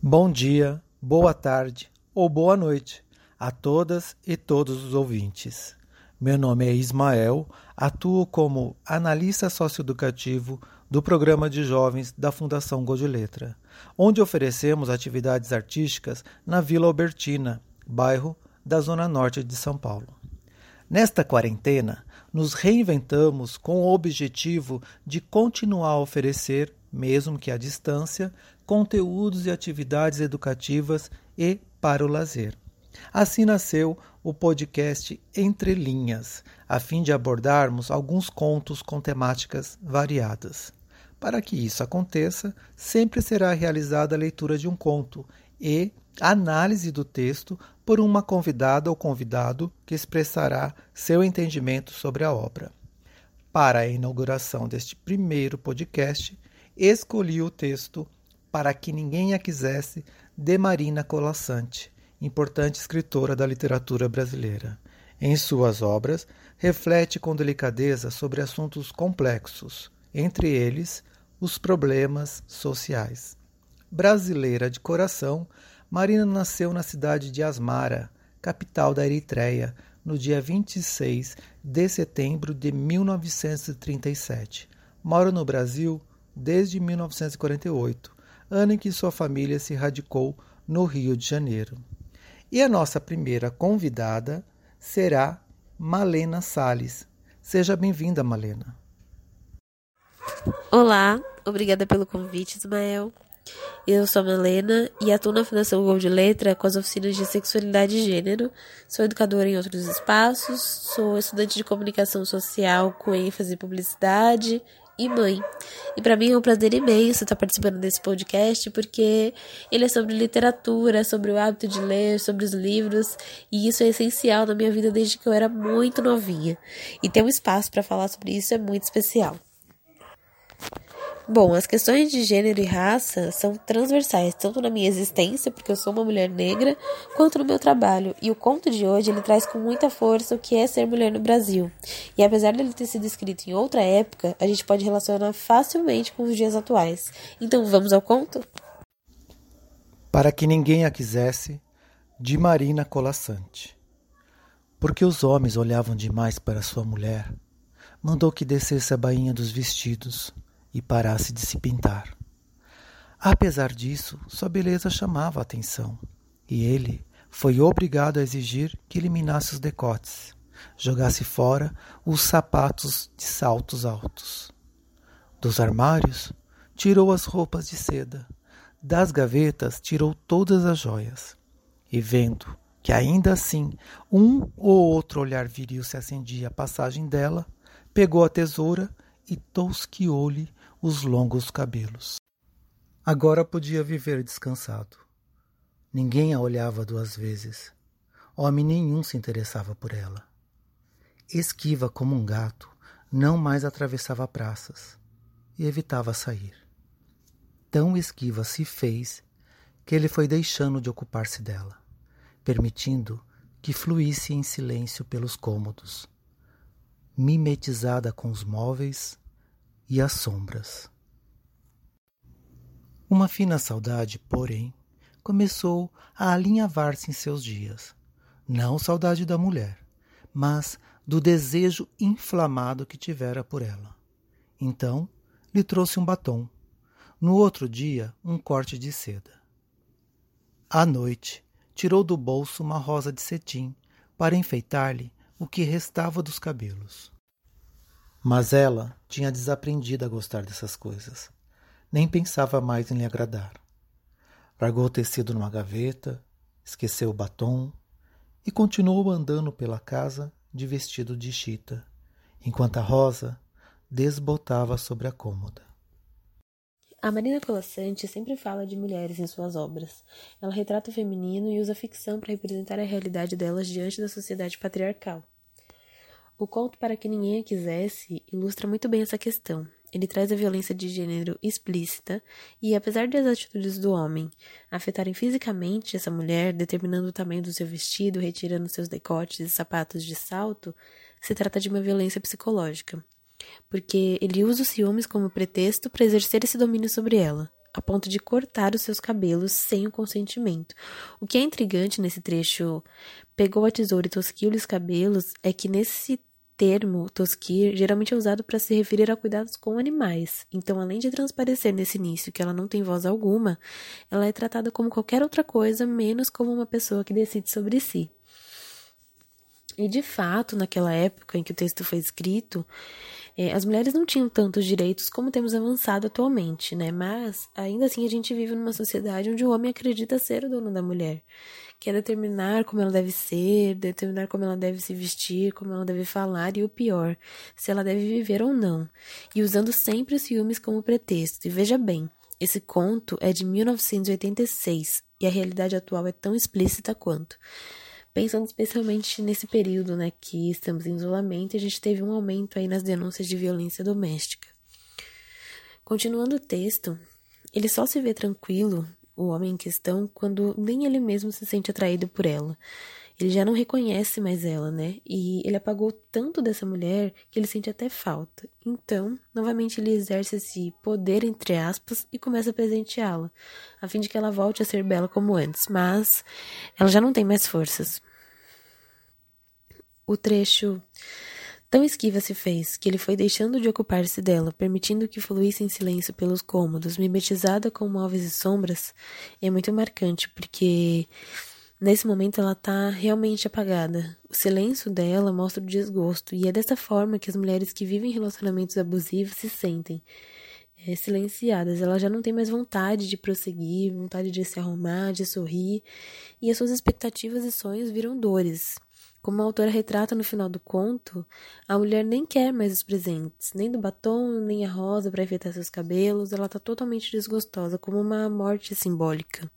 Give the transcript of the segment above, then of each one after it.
Bom dia, boa tarde ou boa noite a todas e todos os ouvintes. Meu nome é Ismael, atuo como analista socioeducativo do programa de jovens da Fundação Gol de Letra, onde oferecemos atividades artísticas na Vila Albertina, bairro da Zona Norte de São Paulo. Nesta quarentena, nos reinventamos com o objetivo de continuar a oferecer, mesmo que à distância, conteúdos e atividades educativas e para o lazer. Assim nasceu o podcast Entre Linhas, a fim de abordarmos alguns contos com temáticas variadas. Para que isso aconteça, sempre será realizada a leitura de um conto e análise do texto por uma convidada ou convidado que expressará seu entendimento sobre a obra. Para a inauguração deste primeiro podcast, escolhi o texto para que ninguém a quisesse, de Marina Colassante, importante escritora da literatura brasileira. Em suas obras, reflete com delicadeza sobre assuntos complexos, entre eles os problemas sociais. Brasileira de coração, Marina nasceu na cidade de Asmara, capital da Eritreia, no dia 26 de setembro de 1937. Mora no Brasil desde 1948 ano em que sua família se radicou no Rio de Janeiro. E a nossa primeira convidada será Malena Sales. Seja bem-vinda, Malena. Olá, obrigada pelo convite, Ismael. Eu sou a Malena e atuo na Fundação Gol de Letra com as oficinas de sexualidade e gênero. Sou educadora em outros espaços, sou estudante de comunicação social com ênfase em publicidade e mãe. E para mim é um prazer imenso estar participando desse podcast, porque ele é sobre literatura, sobre o hábito de ler, sobre os livros, e isso é essencial na minha vida desde que eu era muito novinha. E ter um espaço para falar sobre isso é muito especial. Bom, as questões de gênero e raça são transversais, tanto na minha existência, porque eu sou uma mulher negra, quanto no meu trabalho. E o conto de hoje ele traz com muita força o que é ser mulher no Brasil. E apesar dele ter sido escrito em outra época, a gente pode relacionar facilmente com os dias atuais. Então vamos ao conto? Para que ninguém a quisesse, de Marina Colassante. Porque os homens olhavam demais para sua mulher, mandou que descesse a bainha dos vestidos e parasse de se pintar. Apesar disso, sua beleza chamava a atenção, e ele foi obrigado a exigir que eliminasse os decotes, jogasse fora os sapatos de saltos altos. Dos armários, tirou as roupas de seda, das gavetas, tirou todas as joias, e vendo que ainda assim um ou outro olhar viril se acendia à passagem dela, pegou a tesoura e tosquiou-lhe os longos cabelos. Agora podia viver descansado. Ninguém a olhava duas vezes. Homem nenhum se interessava por ela. Esquiva como um gato, não mais atravessava praças e evitava sair. Tão esquiva se fez que ele foi deixando de ocupar-se dela, permitindo que fluísse em silêncio pelos cômodos, mimetizada com os móveis e as sombras. Uma fina saudade, porém, começou a alinhavar-se em seus dias. Não saudade da mulher, mas do desejo inflamado que tivera por ela. Então, lhe trouxe um batom. No outro dia, um corte de seda. À noite, tirou do bolso uma rosa de cetim para enfeitar-lhe o que restava dos cabelos. Mas ela tinha desaprendido a gostar dessas coisas. Nem pensava mais em lhe agradar. Largou o tecido numa gaveta, esqueceu o batom e continuou andando pela casa de vestido de chita, enquanto a rosa desbotava sobre a cômoda. A Marina Colassante sempre fala de mulheres em suas obras. Ela retrata o feminino e usa a ficção para representar a realidade delas diante da sociedade patriarcal. O conto Para Que Ninguém a Quisesse ilustra muito bem essa questão. Ele traz a violência de gênero explícita e, apesar das atitudes do homem afetarem fisicamente essa mulher, determinando o tamanho do seu vestido, retirando seus decotes e sapatos de salto, se trata de uma violência psicológica, porque ele usa os ciúmes como pretexto para exercer esse domínio sobre ela, a ponto de cortar os seus cabelos sem o consentimento. O que é intrigante nesse trecho, pegou a tesoura e tosquiu-lhe os cabelos, é que nesse termo tosquir geralmente é usado para se referir a cuidados com animais. Então, além de transparecer nesse início que ela não tem voz alguma, ela é tratada como qualquer outra coisa, menos como uma pessoa que decide sobre si. E de fato, naquela época em que o texto foi escrito, é, as mulheres não tinham tantos direitos como temos avançado atualmente, né? Mas ainda assim a gente vive numa sociedade onde o homem acredita ser o dono da mulher, quer determinar como ela deve ser, determinar como ela deve se vestir, como ela deve falar e o pior, se ela deve viver ou não, e usando sempre os ciúmes como pretexto. E veja bem, esse conto é de 1986 e a realidade atual é tão explícita quanto pensando especialmente nesse período, né, que estamos em isolamento, a gente teve um aumento aí nas denúncias de violência doméstica. Continuando o texto, ele só se vê tranquilo, o homem em questão, quando nem ele mesmo se sente atraído por ela. Ele já não reconhece mais ela, né? E ele apagou tanto dessa mulher que ele sente até falta. Então, novamente ele exerce esse poder, entre aspas, e começa a presenteá-la, a fim de que ela volte a ser bela como antes. Mas ela já não tem mais forças. O trecho tão esquiva se fez que ele foi deixando de ocupar-se dela, permitindo que fluísse em silêncio pelos cômodos, mimetizada com móveis e sombras, é muito marcante, porque nesse momento ela está realmente apagada. O silêncio dela mostra o desgosto, e é dessa forma que as mulheres que vivem relacionamentos abusivos se sentem. É, silenciadas, ela já não tem mais vontade de prosseguir, vontade de se arrumar, de sorrir, e as suas expectativas e sonhos viram dores. Como a autora retrata no final do conto, a mulher nem quer mais os presentes, nem do batom, nem a rosa para enfeitar seus cabelos, ela está totalmente desgostosa, como uma morte simbólica.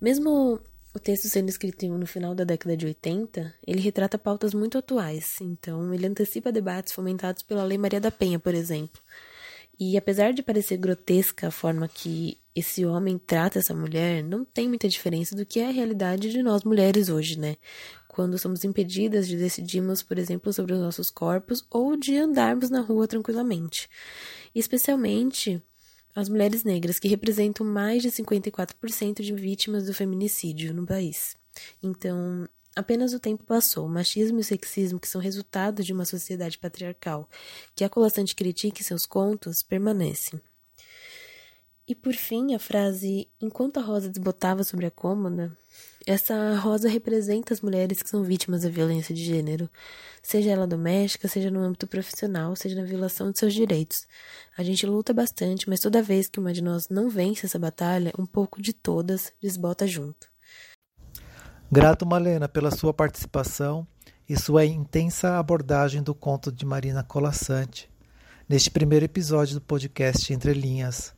Mesmo o texto sendo escrito no final da década de 80, ele retrata pautas muito atuais, então ele antecipa debates fomentados pela Lei Maria da Penha, por exemplo. E apesar de parecer grotesca a forma que esse homem trata essa mulher, não tem muita diferença do que é a realidade de nós mulheres hoje, né? Quando somos impedidas de decidirmos, por exemplo, sobre os nossos corpos ou de andarmos na rua tranquilamente. Especialmente as mulheres negras, que representam mais de 54% de vítimas do feminicídio no país. Então, Apenas o tempo passou. O machismo e o sexismo, que são resultado de uma sociedade patriarcal que a Colassante critica em seus contos, permanecem. E por fim, a frase Enquanto a rosa desbotava sobre a cômoda, essa rosa representa as mulheres que são vítimas da violência de gênero, seja ela doméstica, seja no âmbito profissional, seja na violação de seus direitos. A gente luta bastante, mas toda vez que uma de nós não vence essa batalha, um pouco de todas desbota junto. Grato, Malena, pela sua participação e sua intensa abordagem do conto de Marina Colassante neste primeiro episódio do podcast Entre Linhas,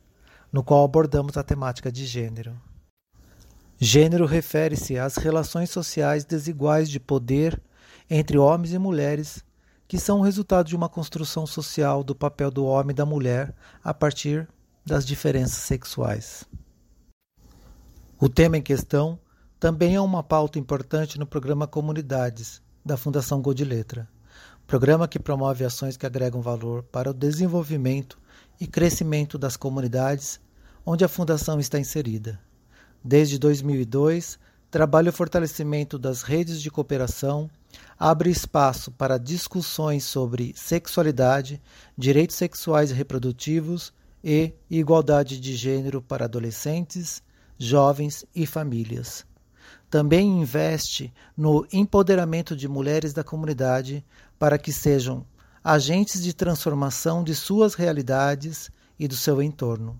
no qual abordamos a temática de gênero. Gênero refere-se às relações sociais desiguais de poder entre homens e mulheres, que são o resultado de uma construção social do papel do homem e da mulher a partir das diferenças sexuais. O tema em questão também é uma pauta importante no programa Comunidades, da Fundação Gol de Letra, programa que promove ações que agregam valor para o desenvolvimento e crescimento das comunidades onde a Fundação está inserida. Desde 2002, trabalha o fortalecimento das redes de cooperação, abre espaço para discussões sobre sexualidade, direitos sexuais e reprodutivos e igualdade de gênero para adolescentes, jovens e famílias também investe no empoderamento de mulheres da comunidade para que sejam agentes de transformação de suas realidades e do seu entorno.